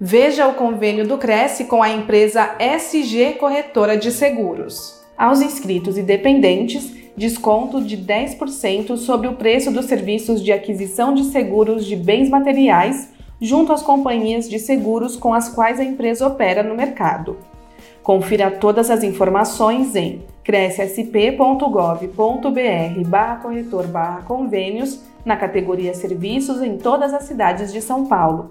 Veja o convênio do Cresce com a empresa SG Corretora de Seguros. Aos inscritos e dependentes, desconto de 10% sobre o preço dos serviços de aquisição de seguros de bens materiais junto às companhias de seguros com as quais a empresa opera no mercado. Confira todas as informações em crescsp.gov.br barra corretor barra convênios na categoria Serviços em todas as cidades de São Paulo.